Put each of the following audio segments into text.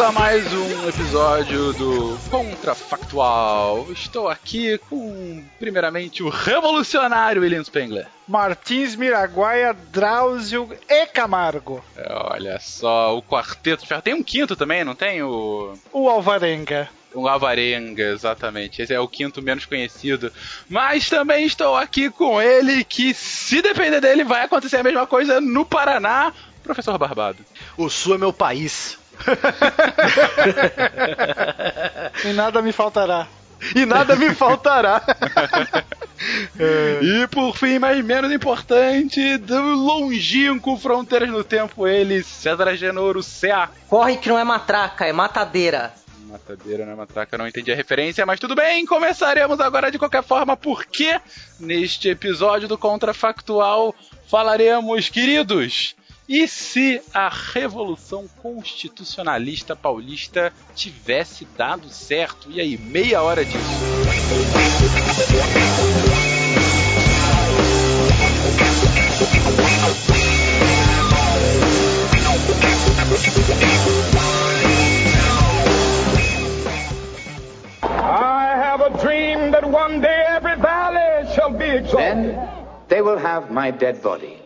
A mais um episódio do Contrafactual. Estou aqui com, primeiramente, o revolucionário William Spengler. Martins Miraguaia, Drauzio e Camargo. É, olha só, o quarteto de ferro. Tem um quinto também, não tem? O, o Alvarenga. O Alvarenga, exatamente. Esse é o quinto menos conhecido. Mas também estou aqui com ele, que se depender dele, vai acontecer a mesma coisa no Paraná. Professor Barbado. O Sul é meu país. E nada me faltará. E nada me faltará. e por fim, mas menos importante, do longínquo Fronteiras no Tempo, ele, César Agenoro, CA. Corre que não é matraca, é matadeira. Matadeira não é matraca, não entendi a referência, mas tudo bem, começaremos agora de qualquer forma, porque neste episódio do Contrafactual falaremos, queridos, e se a Revolução Constitucionalista Paulista tivesse dado certo? E aí, meia hora disso. I have a dream that one day every valley shall be exalted. Then they will have my dead body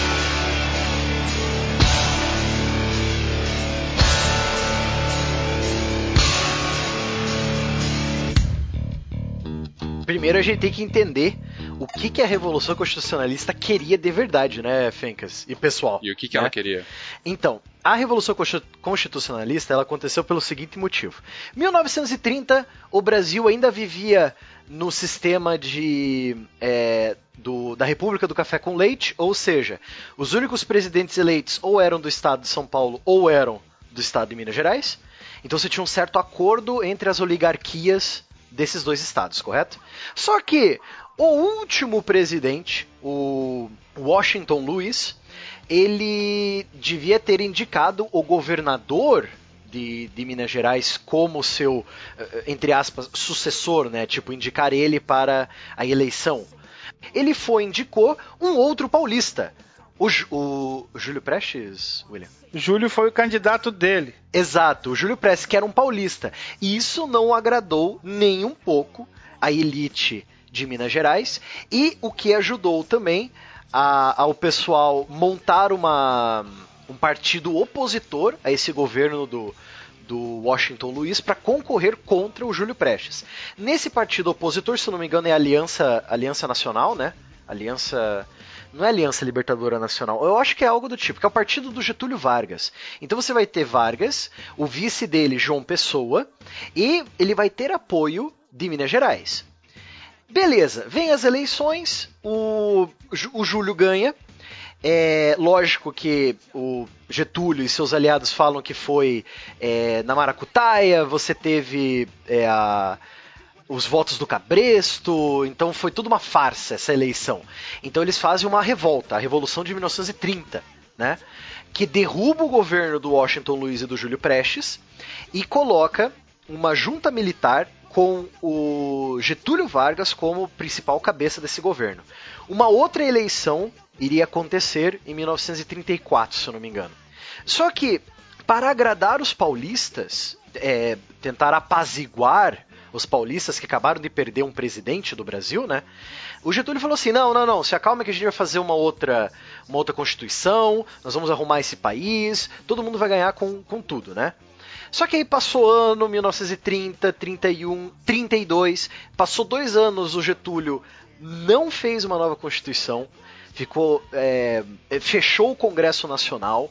Primeiro a gente tem que entender o que, que a Revolução Constitucionalista queria de verdade, né, Fencas? E pessoal. E o que, que né? ela queria? Então, a Revolução Constitucionalista ela aconteceu pelo seguinte motivo. 1930, o Brasil ainda vivia no sistema de é, do, da República do Café com Leite, ou seja, os únicos presidentes eleitos ou eram do estado de São Paulo ou eram do estado de Minas Gerais. Então você tinha um certo acordo entre as oligarquias desses dois estados, correto? Só que o último presidente, o Washington Luiz, ele devia ter indicado o governador de, de, Minas Gerais como seu, eh, entre aspas, sucessor, né? Tipo, indicar ele para a eleição. Ele foi indicou um outro paulista, o, o Júlio Prestes, William? Júlio foi o candidato dele. Exato, o Júlio Prestes, que era um paulista. E isso não agradou nem um pouco a elite de Minas Gerais e o que ajudou também a, ao pessoal montar uma, um partido opositor a esse governo do, do Washington Luiz para concorrer contra o Júlio Prestes. Nesse partido opositor, se não me engano, é a Aliança, Aliança Nacional, né? Aliança não é Aliança Libertadora Nacional. Eu acho que é algo do tipo, que é o partido do Getúlio Vargas. Então você vai ter Vargas, o vice dele, João Pessoa, e ele vai ter apoio de Minas Gerais. Beleza, vem as eleições, o, o Júlio ganha. É lógico que o Getúlio e seus aliados falam que foi é, na Maracutaia, você teve é, a os votos do Cabresto, então foi tudo uma farsa essa eleição. Então eles fazem uma revolta, a Revolução de 1930, né? Que derruba o governo do Washington Luiz e do Júlio Prestes e coloca uma junta militar com o Getúlio Vargas como principal cabeça desse governo. Uma outra eleição iria acontecer em 1934, se eu não me engano. Só que, para agradar os paulistas, é, tentar apaziguar os paulistas que acabaram de perder um presidente do Brasil, né? O Getúlio falou assim: não, não, não, se acalma que a gente vai fazer uma outra, uma outra constituição, nós vamos arrumar esse país, todo mundo vai ganhar com, com tudo, né? Só que aí passou ano, 1930, 31, 32, passou dois anos, o Getúlio não fez uma nova constituição, ficou é, fechou o Congresso Nacional.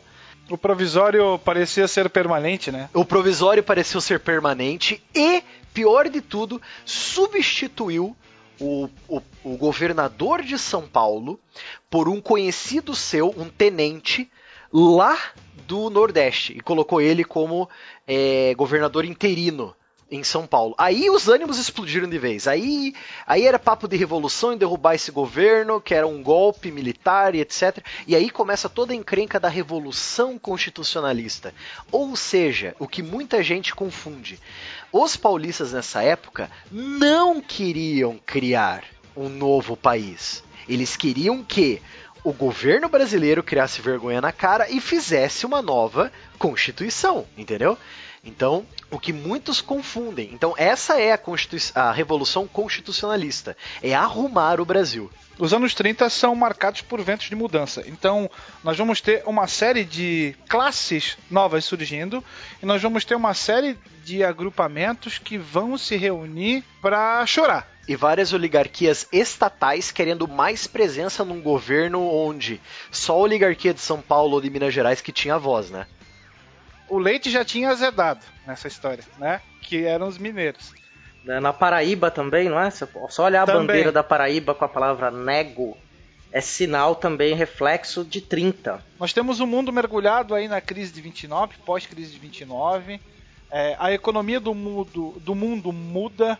O provisório parecia ser permanente, né? O provisório pareceu ser permanente e, pior de tudo, substituiu o, o, o, governador de São Paulo por um conhecido seu, um tenente, lá do Nordeste, e colocou ele como é, governador interino em São Paulo. Aí os ânimos explodiram de vez. Aí, aí era papo de revolução e derrubar esse governo, que era um golpe militar e etc. E aí começa toda a encrenca da revolução constitucionalista. Ou seja, o que muita gente confunde. Os paulistas nessa época não queriam criar um novo país. Eles queriam que o governo brasileiro criasse vergonha na cara e fizesse uma nova constituição, entendeu? Então, o que muitos confundem. Então, essa é a, a revolução constitucionalista. É arrumar o Brasil. Os anos 30 são marcados por ventos de mudança. Então, nós vamos ter uma série de classes novas surgindo e nós vamos ter uma série de agrupamentos que vão se reunir para chorar. E várias oligarquias estatais querendo mais presença num governo onde só a oligarquia de São Paulo ou de Minas Gerais que tinha voz, né? O leite já tinha azedado nessa história, né? Que eram os mineiros. Na Paraíba também, não é? Só olhar a também. bandeira da Paraíba com a palavra nego é sinal também, reflexo de 30. Nós temos o um mundo mergulhado aí na crise de 29, pós-crise de 29. É, a economia do mundo, do mundo muda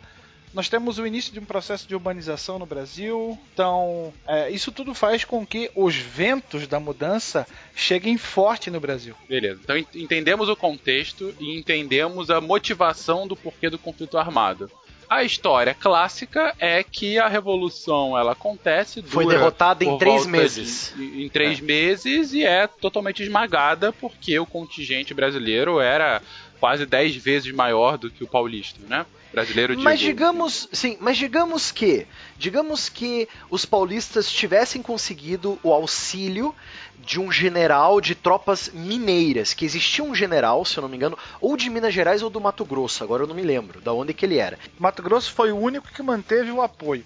nós temos o início de um processo de urbanização no Brasil. Então, é, isso tudo faz com que os ventos da mudança cheguem forte no Brasil. Beleza. Então entendemos o contexto e entendemos a motivação do porquê do conflito armado. A história clássica é que a revolução ela acontece, foi derrotada em três meses, de, em três é. meses e é totalmente esmagada porque o contingente brasileiro era quase dez vezes maior do que o paulista, né? Brasileiro digo. Mas digamos, sim, mas digamos que, digamos que os paulistas tivessem conseguido o auxílio de um general de tropas mineiras, que existia um general, se eu não me engano, ou de Minas Gerais ou do Mato Grosso, agora eu não me lembro da onde que ele era. Mato Grosso foi o único que manteve o apoio.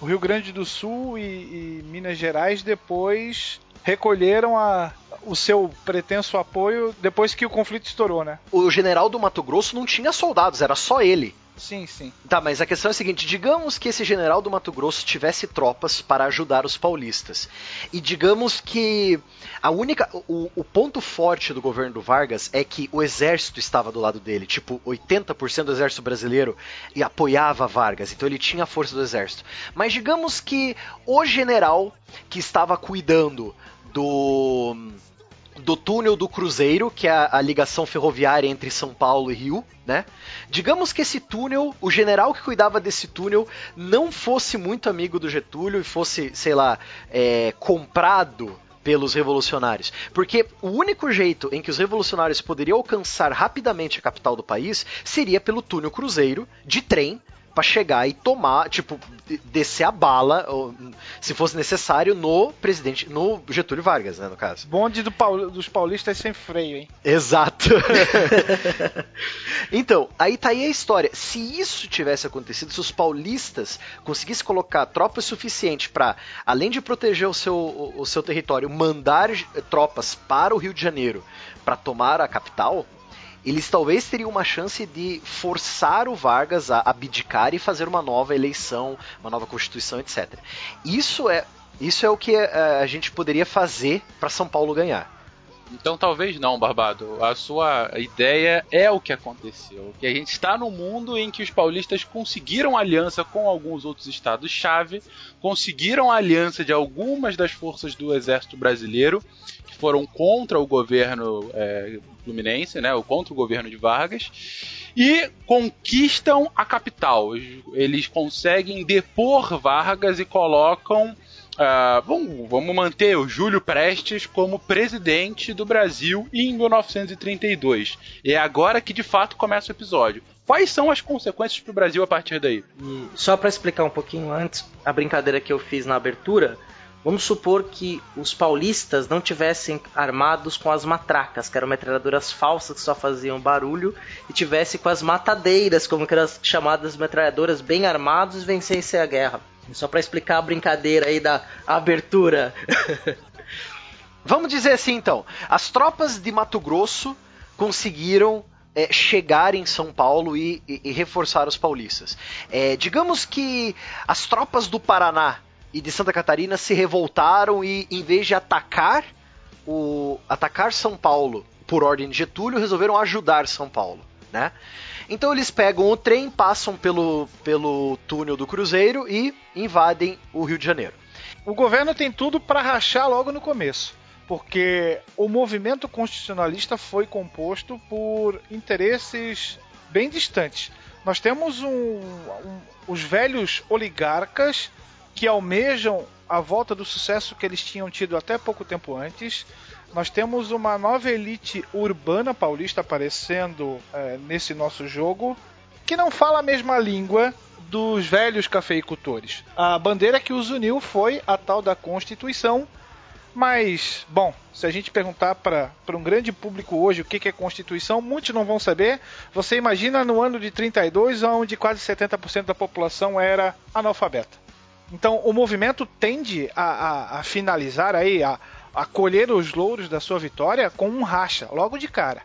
O Rio Grande do Sul e, e Minas Gerais depois recolheram a, o seu pretenso apoio depois que o conflito estourou, né? O general do Mato Grosso não tinha soldados, era só ele. Sim, sim. Tá, mas a questão é a seguinte: digamos que esse general do Mato Grosso tivesse tropas para ajudar os paulistas. E digamos que a única. O, o ponto forte do governo do Vargas é que o exército estava do lado dele. Tipo, 80% do exército brasileiro e apoiava Vargas. Então ele tinha a força do exército. Mas digamos que o general que estava cuidando do do túnel do Cruzeiro, que é a, ligação ferroviária entre São Paulo e Rio, né? Digamos que esse túnel, o general que cuidava desse túnel, não fosse muito amigo do Getúlio e fosse, sei lá, é, comprado pelos revolucionários. Porque o único jeito em que os revolucionários poderiam alcançar rapidamente a capital do país seria pelo túnel Cruzeiro, de trem, para chegar e tomar, tipo, descer a bala, ou, se fosse necessário, no presidente, no Getúlio Vargas, né, no caso. Bonde do Paul, dos paulistas sem freio, hein? Exato. então, aí tá aí a história. Se isso tivesse acontecido, se os paulistas conseguissem colocar tropas suficientes para, além de proteger o seu, o, o seu território, mandar tropas para o Rio de Janeiro para tomar a capital, eles talvez teriam uma chance de forçar o Vargas a abdicar e fazer uma nova eleição, uma nova constituição, etc. Isso é, isso é o que é, a gente poderia fazer para São Paulo ganhar. Então talvez não, Barbado. A sua ideia é o que aconteceu. Que a gente está num mundo em que os paulistas conseguiram aliança com alguns outros estados-chave, conseguiram a aliança de algumas das forças do exército brasileiro que foram contra o governo é, fluminense, né, ou contra o governo de Vargas, e conquistam a capital. Eles conseguem depor Vargas e colocam Uh, vamos, vamos manter o Júlio Prestes como presidente do Brasil em 1932. E é agora que de fato começa o episódio. Quais são as consequências para o Brasil a partir daí? E só para explicar um pouquinho antes, a brincadeira que eu fiz na abertura, vamos supor que os paulistas não tivessem armados com as matracas, que eram metralhadoras falsas que só faziam barulho, e tivesse com as matadeiras, como que eram chamadas metralhadoras, bem armados e vencessem a guerra. Só para explicar a brincadeira aí da abertura. Vamos dizer assim então: as tropas de Mato Grosso conseguiram é, chegar em São Paulo e, e, e reforçar os paulistas. É, digamos que as tropas do Paraná e de Santa Catarina se revoltaram e, em vez de atacar o atacar São Paulo por ordem de Getúlio, resolveram ajudar São Paulo, né? Então eles pegam o trem, passam pelo, pelo túnel do Cruzeiro e invadem o Rio de Janeiro. O governo tem tudo para rachar logo no começo, porque o movimento constitucionalista foi composto por interesses bem distantes. Nós temos um, um, os velhos oligarcas que almejam a volta do sucesso que eles tinham tido até pouco tempo antes nós temos uma nova elite urbana paulista aparecendo é, nesse nosso jogo que não fala a mesma língua dos velhos cafeicultores. A bandeira que os uniu foi a tal da Constituição. Mas, bom, se a gente perguntar para um grande público hoje o que, que é Constituição, muitos não vão saber. Você imagina no ano de 32, onde quase 70% da população era analfabeta. Então, o movimento tende a, a, a finalizar aí, a, a colher os louros da sua vitória com um racha, logo de cara.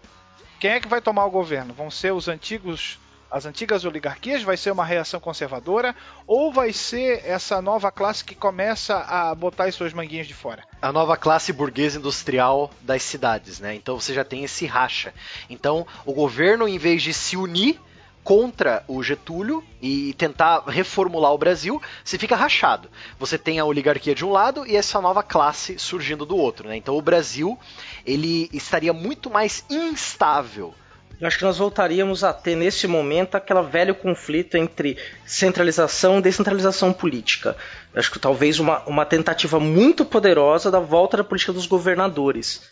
Quem é que vai tomar o governo? Vão ser os antigos as antigas oligarquias, vai ser uma reação conservadora ou vai ser essa nova classe que começa a botar as suas manguinhas de fora? A nova classe burguesa industrial das cidades, né? Então você já tem esse racha. Então o governo, em vez de se unir contra o Getúlio e tentar reformular o Brasil, você fica rachado. Você tem a oligarquia de um lado e essa nova classe surgindo do outro. Né? Então o Brasil ele estaria muito mais instável. Eu acho que nós voltaríamos a ter nesse momento aquele velho conflito entre centralização e descentralização política. Eu acho que talvez uma, uma tentativa muito poderosa da volta da política dos governadores?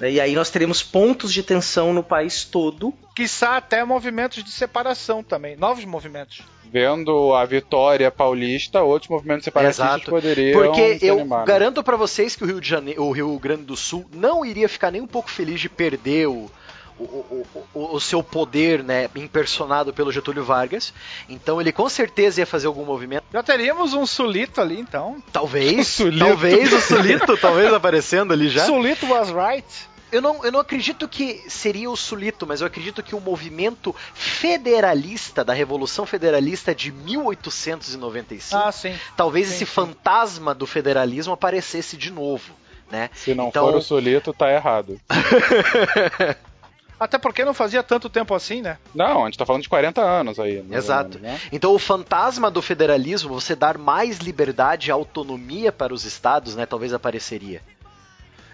E aí nós teremos pontos de tensão no país todo. Quiçá até movimentos de separação também, novos movimentos. Vendo a vitória paulista, outros movimentos separatistas Exato. poderiam. Porque eu animar, garanto para vocês que o Rio, de Janeiro, o Rio Grande do Sul não iria ficar nem um pouco feliz de perder o, o, o, o, o, seu poder, né, impersonado pelo Getúlio Vargas. Então ele com certeza ia fazer algum movimento. Já teríamos um Sulito ali, então. Talvez. Sulito. Talvez o Sulito, talvez aparecendo ali já. Sulito was right. Eu não, eu não acredito que seria o Sulito, mas eu acredito que o movimento federalista da Revolução Federalista de 1895, ah, sim. talvez sim, esse sim. fantasma do federalismo aparecesse de novo. Né? Se não então... for o Sulito, tá errado. Até porque não fazia tanto tempo assim, né? Não, a gente tá falando de 40 anos aí. Exato. Menos, né? Então o fantasma do federalismo, você dar mais liberdade e autonomia para os estados, né, talvez apareceria.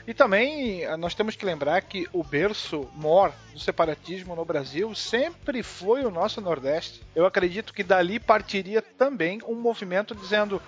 E também eh, nós temos que lembrar que o berço mor do separatismo no Brasil sempre foi o nosso Nordeste. Eu acredito que dali partiria também um movimento dizendo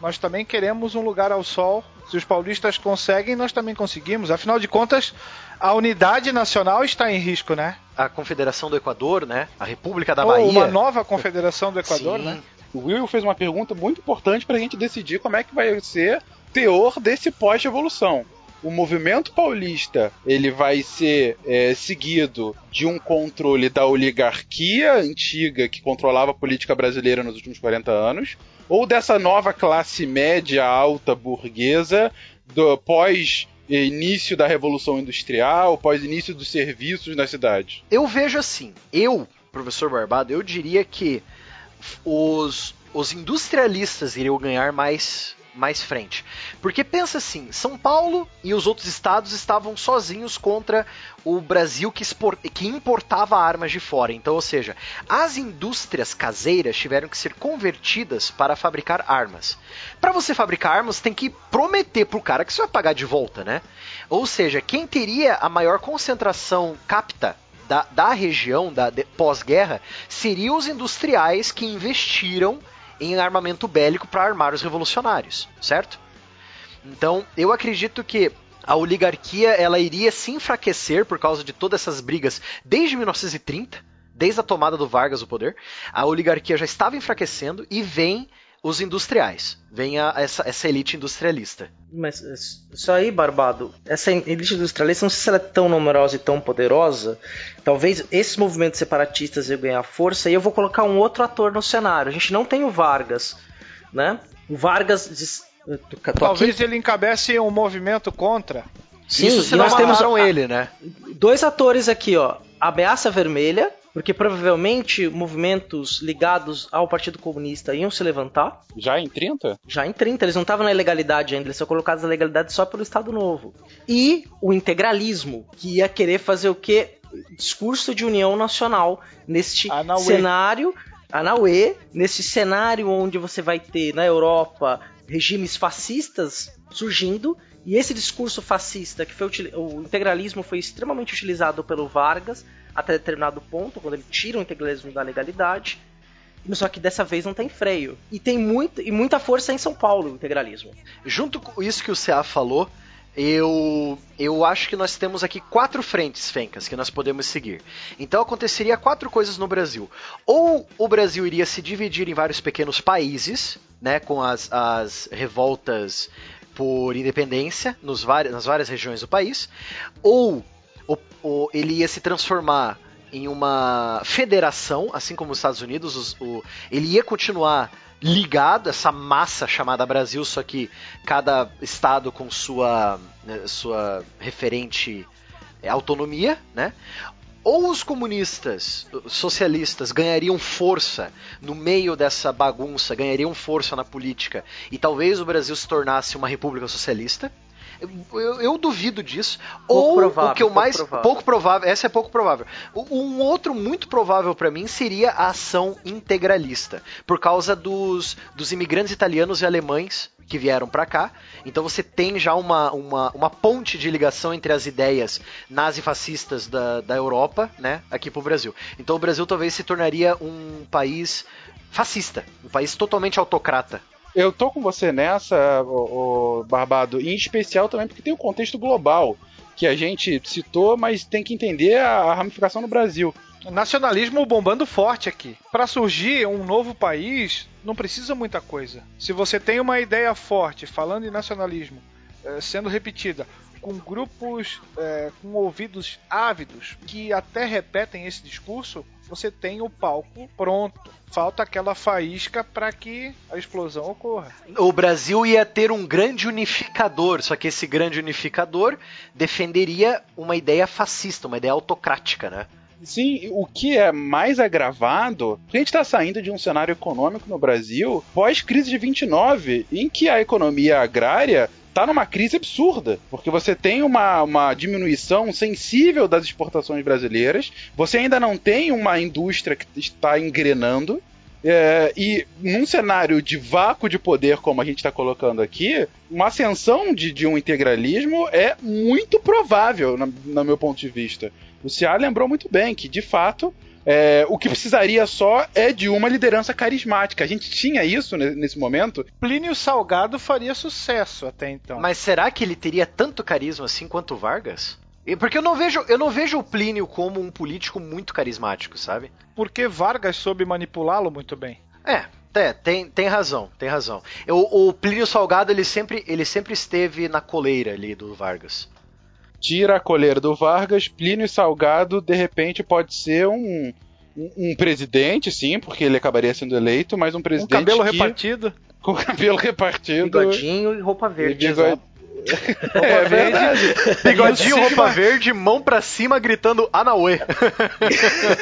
nós também queremos um lugar ao sol. Se os paulistas conseguem, nós também conseguimos. Afinal de contas, a unidade nacional está em risco, né? A Confederação do Equador, né? A República da Ou Bahia. Uma nova Confederação do Equador, Sim. né? O Will fez uma pergunta muito importante para a gente decidir como é que vai ser o teor desse pós-revolução o movimento paulista ele vai ser é, seguido de um controle da oligarquia antiga que controlava a política brasileira nos últimos 40 anos, ou dessa nova classe média alta burguesa do pós início da revolução industrial, pós início dos serviços na cidade. Eu vejo assim, eu, professor Barbado, eu diria que os os industrialistas iriam ganhar mais mais frente. Porque pensa assim, São Paulo e os outros estados estavam sozinhos contra o Brasil que, expor, que importava armas de fora. Então, ou seja, as indústrias caseiras tiveram que ser convertidas para fabricar armas. Para você fabricar armas, tem que prometer pro cara que você vai pagar de volta, né? Ou seja, quem teria a maior concentração capta da, da região da pós-guerra seriam os industriais que investiram em armamento bélico para armar os revolucionários, certo? Então, eu acredito que a oligarquia ela iria se enfraquecer por causa de todas essas brigas desde 1930, desde a tomada do Vargas o poder. A oligarquia já estava enfraquecendo e vem os industriais. Vem a, essa, essa elite industrialista. Mas isso aí, Barbado, essa elite industrialista, não sei se ela é tão numerosa e tão poderosa. Talvez esses movimentos separatistas iam ganhar força e eu vou colocar um outro ator no cenário. A gente não tem o Vargas, né? O Vargas. Talvez aqui... ele encabece um movimento contra. Sim, Isso se nós temos ele, né? Dois atores aqui, ó. Ameaça Vermelha, porque provavelmente movimentos ligados ao Partido Comunista iam se levantar. Já em 30? Já em 30, eles não estavam na ilegalidade ainda, eles são colocados na legalidade só pelo Estado Novo. E o integralismo, que ia querer fazer o quê? Discurso de união nacional neste Anauê. cenário, Anauê, nesse cenário onde você vai ter na Europa regimes fascistas surgindo e esse discurso fascista, que foi o integralismo foi extremamente utilizado pelo Vargas até determinado ponto, quando ele tira o integralismo da legalidade. Só que dessa vez não tem freio. E tem muito, e muita força em São Paulo o integralismo. Junto com isso que o CA falou, eu, eu acho que nós temos aqui quatro frentes, Fencas, que nós podemos seguir. Então aconteceria quatro coisas no Brasil. Ou o Brasil iria se dividir em vários pequenos países, né, com as, as revoltas por independência nos várias, nas várias regiões do país, ou o, o, ele ia se transformar em uma federação, assim como os Estados Unidos, os, o, ele ia continuar ligado essa massa chamada Brasil, só que cada estado com sua né, sua referente é, autonomia, né? Ou os comunistas, socialistas ganhariam força no meio dessa bagunça, ganhariam força na política e talvez o Brasil se tornasse uma república socialista, eu, eu duvido disso. Pouco Ou provável, o que eu mais. Provável. Pouco provável. Essa é pouco provável. Um outro muito provável para mim seria a ação integralista. Por causa dos, dos imigrantes italianos e alemães que vieram para cá. Então você tem já uma, uma, uma ponte de ligação entre as ideias nazifascistas da, da Europa, né, aqui pro Brasil. Então o Brasil talvez se tornaria um país fascista, um país totalmente autocrata. Eu tô com você nessa, o, o Barbado, em especial também porque tem o contexto global que a gente citou, mas tem que entender a, a ramificação no Brasil. Nacionalismo bombando forte aqui. Para surgir um novo país, não precisa muita coisa. Se você tem uma ideia forte falando em nacionalismo, eh, sendo repetida, com grupos é, com ouvidos ávidos que até repetem esse discurso, você tem o palco pronto. Falta aquela faísca para que a explosão ocorra. O Brasil ia ter um grande unificador, só que esse grande unificador defenderia uma ideia fascista, uma ideia autocrática, né? Sim, o que é mais agravado, a gente está saindo de um cenário econômico no Brasil pós-crise de 29, em que a economia agrária está numa crise absurda, porque você tem uma, uma diminuição sensível das exportações brasileiras, você ainda não tem uma indústria que está engrenando, é, e num cenário de vácuo de poder, como a gente está colocando aqui, uma ascensão de, de, um integralismo é muito provável, no, meu ponto de vista. O Ceará lembrou muito bem que, de fato, é, o que precisaria só é de uma liderança carismática. A gente tinha isso nesse momento. Plínio Salgado faria sucesso até então. Mas será que ele teria tanto carisma assim quanto o Vargas? Porque eu não vejo, eu não vejo o Plínio como um político muito carismático, sabe? Porque Vargas soube manipulá-lo muito bem. É, é, tem, tem razão, tem razão. O, o Plínio Salgado ele sempre, ele sempre esteve na coleira ali do Vargas tira a coleira do Vargas, Plínio Salgado, de repente, pode ser um, um, um, presidente, sim, porque ele acabaria sendo eleito, mas um presidente. Com cabelo que, repartido. Com cabelo repartido. Bigodinho e roupa verde. Bigode... roupa é verde. Bigodinho, roupa verde, mão pra cima gritando Anauê.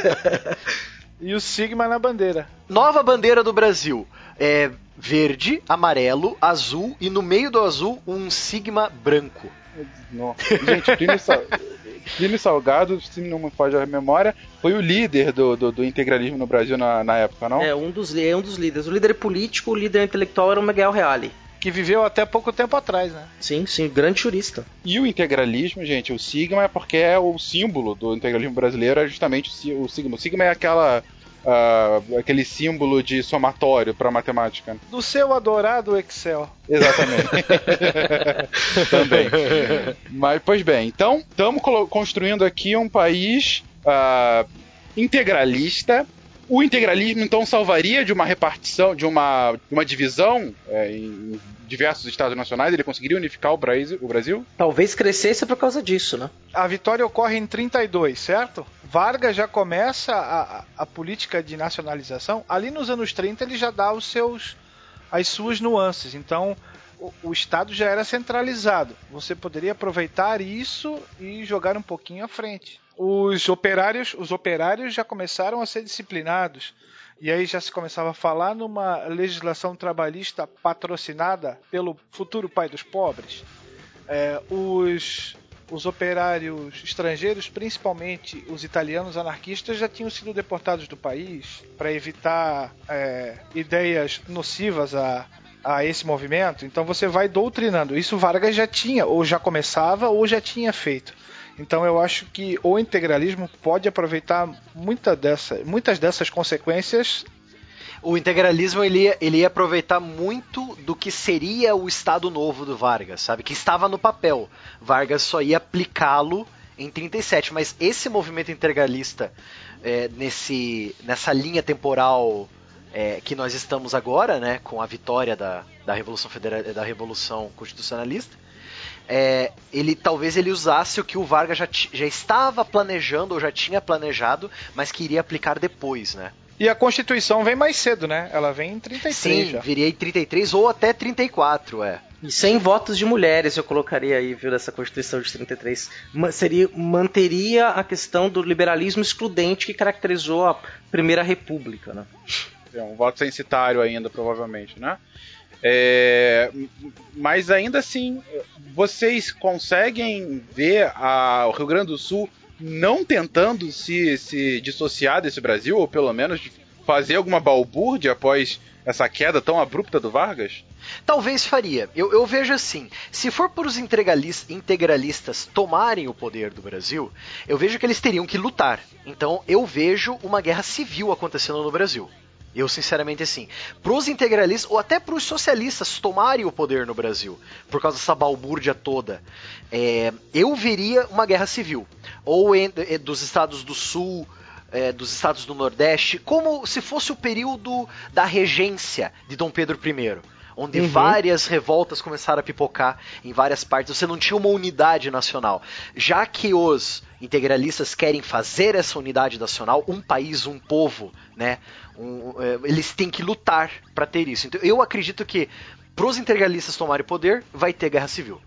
e o Sigma na bandeira. Nova bandeira do Brasil. É, verde, amarelo, azul e no meio do azul um sigma branco. Não. Gente, Plínio, Sal... Plínio Salgado, se não me foge a memória, foi o líder do, do, do integralismo no Brasil na, na, época, não? É, um dos, é um dos líderes. O líder político, o líder intelectual era o Miguel Reale. Que viveu até pouco tempo atrás, né? Sim, sim, grande jurista. E o integralismo, gente, o sigma é porque é o símbolo do integralismo brasileiro, é justamente o sigma. O sigma é aquela Uh, aquele símbolo de somatório para matemática. Do seu adorado Excel. Exatamente. Também. Mas, pois bem, então estamos construindo aqui um país uh, integralista. O integralismo então salvaria de uma repartição, de uma, de uma divisão é, em diversos estados nacionais, ele conseguiria unificar o Brasil, o Brasil? Talvez crescesse por causa disso, né? A vitória ocorre em 32, certo? Vargas já começa a, a política de nacionalização. Ali nos anos 30 ele já dá os seus as suas nuances. Então, o, o, Estado já era centralizado. Você poderia aproveitar isso e jogar um pouquinho à frente. Os operários, os operários já começaram a ser disciplinados. E aí já se começava a falar numa legislação trabalhista patrocinada pelo futuro pai dos pobres. É, os, os operários estrangeiros, principalmente os italianos anarquistas, já tinham sido deportados do país para evitar é, ideias nocivas a, a esse movimento. Então você vai doutrinando. Isso Vargas já tinha, ou já começava, ou já tinha feito. Então eu acho que o integralismo pode aproveitar muita dessa, muitas dessas consequências. O integralismo ele ia, ele ia aproveitar muito do que seria o Estado Novo do Vargas, sabe? Que estava no papel. Vargas só ia aplicá-lo em 37, mas esse movimento integralista é, nesse, nessa linha temporal é, que nós estamos agora, né, com a vitória da, da Revolução Federal, da Revolução Constitucionalista, é, ele talvez ele usasse o que o Vargas já, já estava planejando ou já tinha planejado, mas queria aplicar depois, né? E a Constituição vem mais cedo, né? Ela vem em 33 Sim, já. viria em 33 ou até 34, é. E sem votos de mulheres eu colocaria aí, viu, dessa Constituição de 33. Seria, manteria a questão do liberalismo excludente que caracterizou a Primeira República, né? É um voto censitário ainda, provavelmente, né? É, mas ainda assim, vocês conseguem ver a, o Rio Grande do Sul não tentando se, se dissociar desse Brasil, ou pelo menos fazer alguma balbúrdia após essa queda tão abrupta do Vargas? Talvez faria. Eu, eu vejo assim: se for para os integralistas tomarem o poder do Brasil, eu vejo que eles teriam que lutar. Então eu vejo uma guerra civil acontecendo no Brasil. Eu, sinceramente, assim, pros integralistas, ou até pros socialistas tomarem o poder no Brasil, por causa dessa balbúrdia toda, é, eu veria uma guerra civil. Ou em, é, dos estados do Sul, é, dos estados do Nordeste, como se fosse o período da regência de Dom Pedro I onde uhum. várias revoltas começaram a pipocar em várias partes. Você não tinha uma unidade nacional. Já que os integralistas querem fazer essa unidade nacional, um país, um povo, né? Um, é, eles têm que lutar para ter isso. Então, eu acredito que para os integralistas tomarem poder, vai ter guerra civil.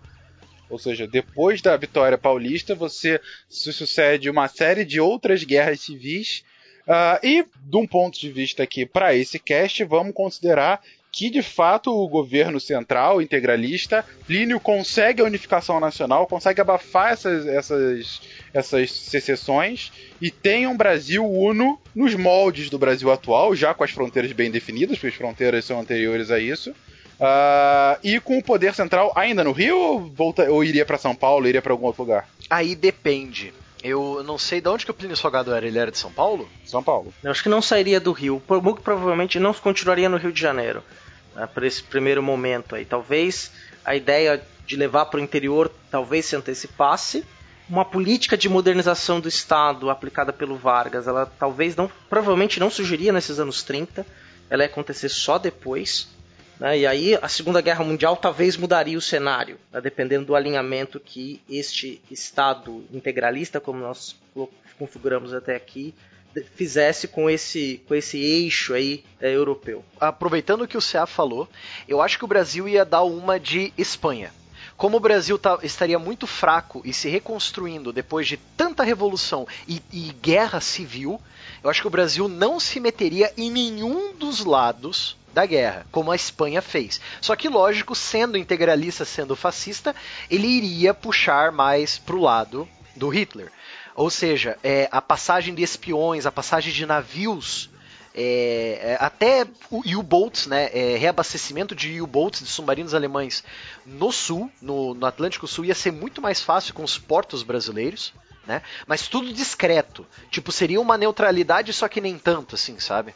Ou seja, depois da vitória paulista, você se sucede uma série de outras guerras civis. Uh, e, de um ponto de vista aqui para esse cast, vamos considerar que de fato o governo central integralista, Plínio consegue a unificação nacional, consegue abafar essas, essas, essas secessões e tem um Brasil uno nos moldes do Brasil atual, já com as fronteiras bem definidas, porque as fronteiras são anteriores a isso. Uh, e com o poder central ainda no Rio ou, volta, ou iria para São Paulo, iria para algum outro lugar? Aí depende. Eu não sei de onde que o Plínio Salgado era. Ele era de São Paulo? São Paulo. Eu acho que não sairia do Rio. Muito provavelmente não continuaria no Rio de Janeiro. Né, por esse primeiro momento aí. Talvez a ideia de levar para o interior talvez se antecipasse. Uma política de modernização do Estado aplicada pelo Vargas, ela talvez não, provavelmente não surgiria nesses anos 30. Ela ia acontecer só depois. Né? E aí a Segunda Guerra Mundial talvez mudaria o cenário, né? dependendo do alinhamento que este Estado integralista, como nós configuramos até aqui, fizesse com esse, com esse eixo aí é, europeu. Aproveitando o que o CA falou, eu acho que o Brasil ia dar uma de Espanha. Como o Brasil tá, estaria muito fraco e se reconstruindo depois de tanta revolução e, e guerra civil, eu acho que o Brasil não se meteria em nenhum dos lados da guerra, como a Espanha fez. Só que, lógico, sendo integralista, sendo fascista, ele iria puxar mais pro lado do Hitler. Ou seja, é, a passagem de espiões, a passagem de navios, é, é, até U-boats, né, é, reabastecimento de U-boats, de submarinos alemães no sul, no, no Atlântico Sul, ia ser muito mais fácil com os portos brasileiros. Né? Mas tudo discreto. Tipo, seria uma neutralidade, só que nem tanto, assim, sabe?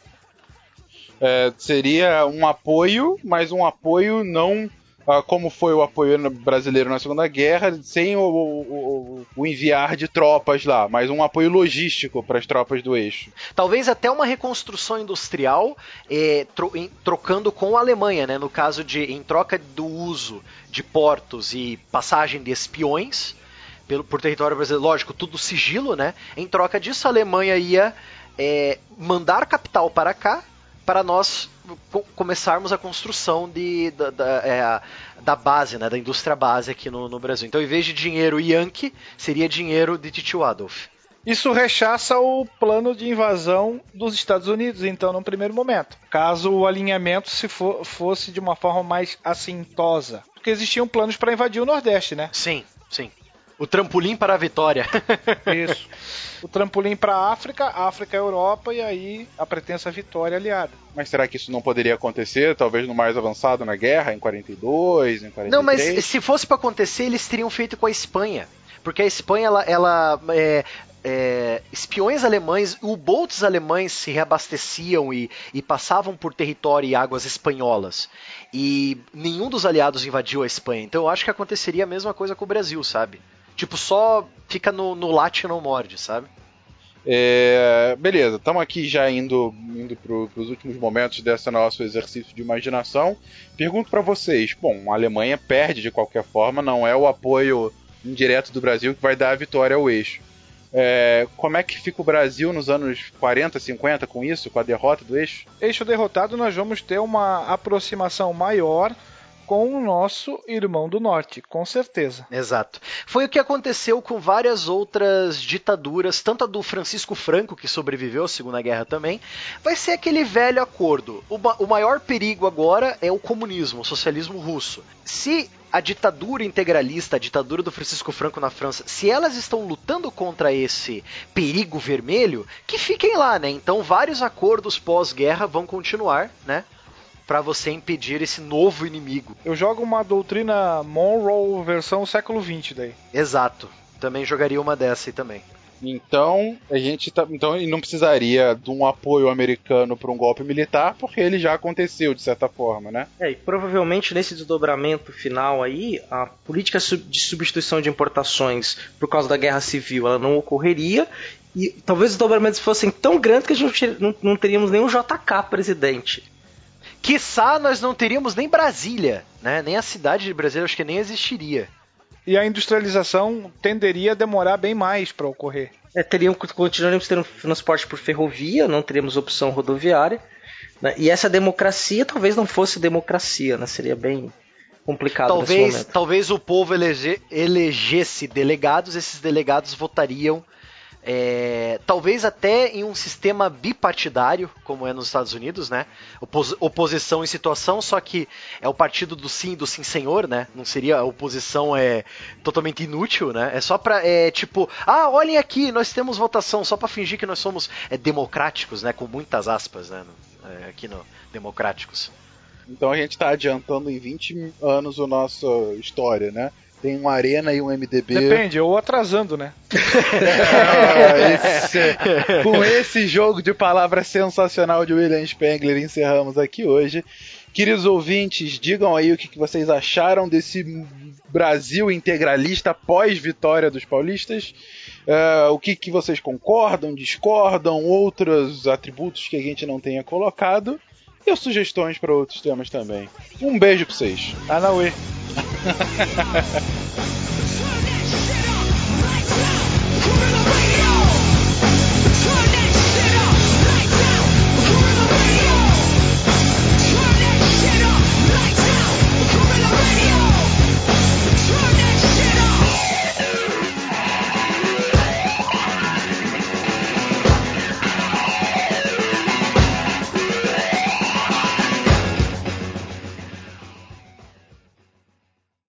É, seria um apoio, mas um apoio não ah, como foi o apoio brasileiro na Segunda Guerra, sem o, o, o enviar de tropas lá, mas um apoio logístico para as tropas do eixo. Talvez até uma reconstrução industrial eh, tro em, trocando com a Alemanha, né? no caso de em troca do uso de portos e passagem de espiões pelo, por território brasileiro, lógico, tudo sigilo, né? Em troca disso, a Alemanha ia eh, mandar capital para cá para nós começarmos a construção de, da, da, é, da, base, né, da indústria base aqui no, no, Brasil. Então, em vez de dinheiro Yankee, seria dinheiro de Titio Adolf. Isso rechaça o plano de invasão dos Estados Unidos, então, no primeiro momento. Caso o alinhamento se for, fosse de uma forma mais assintosa. Porque existiam planos para invadir o Nordeste, né? Sim, sim. O trampolim para a vitória. Isso. O trampolim para a África, África Europa e aí a pretensa vitória aliada. Mas será que isso não poderia acontecer, talvez no mais avançado na guerra, em 42, em 43? Não, mas se fosse para acontecer, eles teriam feito com a Espanha. Porque a Espanha, ela, ela é, é, espiões alemães, U-boats alemães se reabasteciam e, e, passavam por território e águas espanholas. E nenhum dos aliados invadiu a Espanha. Então eu acho que aconteceria a mesma coisa com o Brasil, sabe? Tipo, só fica no, no late e não morde, sabe? É, beleza, estamos aqui já indo, indo para os últimos momentos desse nosso exercício de imaginação. Pergunto para vocês: bom, a Alemanha perde de qualquer forma, não é o apoio indireto do Brasil que vai dar a vitória ao eixo. É, como é que fica o Brasil nos anos 40, 50 com isso, com a derrota do eixo? Eixo derrotado, nós vamos ter uma aproximação maior com o nosso irmão do norte, com certeza. Exato. Foi o que aconteceu com várias outras ditaduras, tanto a do Francisco Franco, que sobreviveu à Segunda Guerra também, vai ser aquele velho acordo. O, o maior perigo agora é o comunismo, o socialismo russo. Se a ditadura integralista, a ditadura do Francisco Franco na França, se elas estão lutando contra esse perigo vermelho, que fiquem lá, né? Então vários acordos pós-guerra vão continuar, né? Para você impedir esse novo inimigo. Eu jogo uma doutrina Monroe versão século 20 daí. Exato. Também jogaria uma dessa aí também. Então, a gente tá, então não precisaria de um apoio americano para um golpe militar, porque ele já aconteceu de certa forma, né? É, e provavelmente nesse desdobramento final aí, a política de substituição de importações por causa da guerra civil, ela não ocorreria e talvez os desdobramentos fossem tão grandes que a gente não, não teríamos nenhum JK presidente. Quiçá nós não teríamos nem Brasília, né? Nem a cidade de Brasília acho que nem existiria. E a industrialização tenderia a demorar bem mais para ocorrer. É, teríamos, continuaríamos tendo transporte por ferrovia, não teríamos opção rodoviária. Né? E essa democracia talvez não fosse democracia, né? Seria bem complicado talvez, Talvez o povo elege, elegesse delegados, esses delegados votariam é, talvez até em um sistema bipartidário, como é nos Estados Unidos, né? Opos oposição em situação, só que é o partido do sim do sim senhor, né? Não seria a oposição é totalmente inútil, né? É só pra, é, tipo, ah, olhem aqui, nós temos votação, só para fingir que nós somos é, democráticos, né? Com muitas aspas, né? É, aqui no Democráticos. Então a gente está adiantando em 20 anos a nossa história, né? Tem um Arena e um MDB. Depende, ou atrasando, né? ah, esse, com esse jogo de palavras sensacional de William Spengler, encerramos aqui hoje. Queridos ouvintes, digam aí o que vocês acharam desse Brasil integralista pós-vitória dos paulistas. Uh, o que, que vocês concordam, discordam, outros atributos que a gente não tenha colocado e sugestões para outros temas também. Um beijo para vocês. Anauê.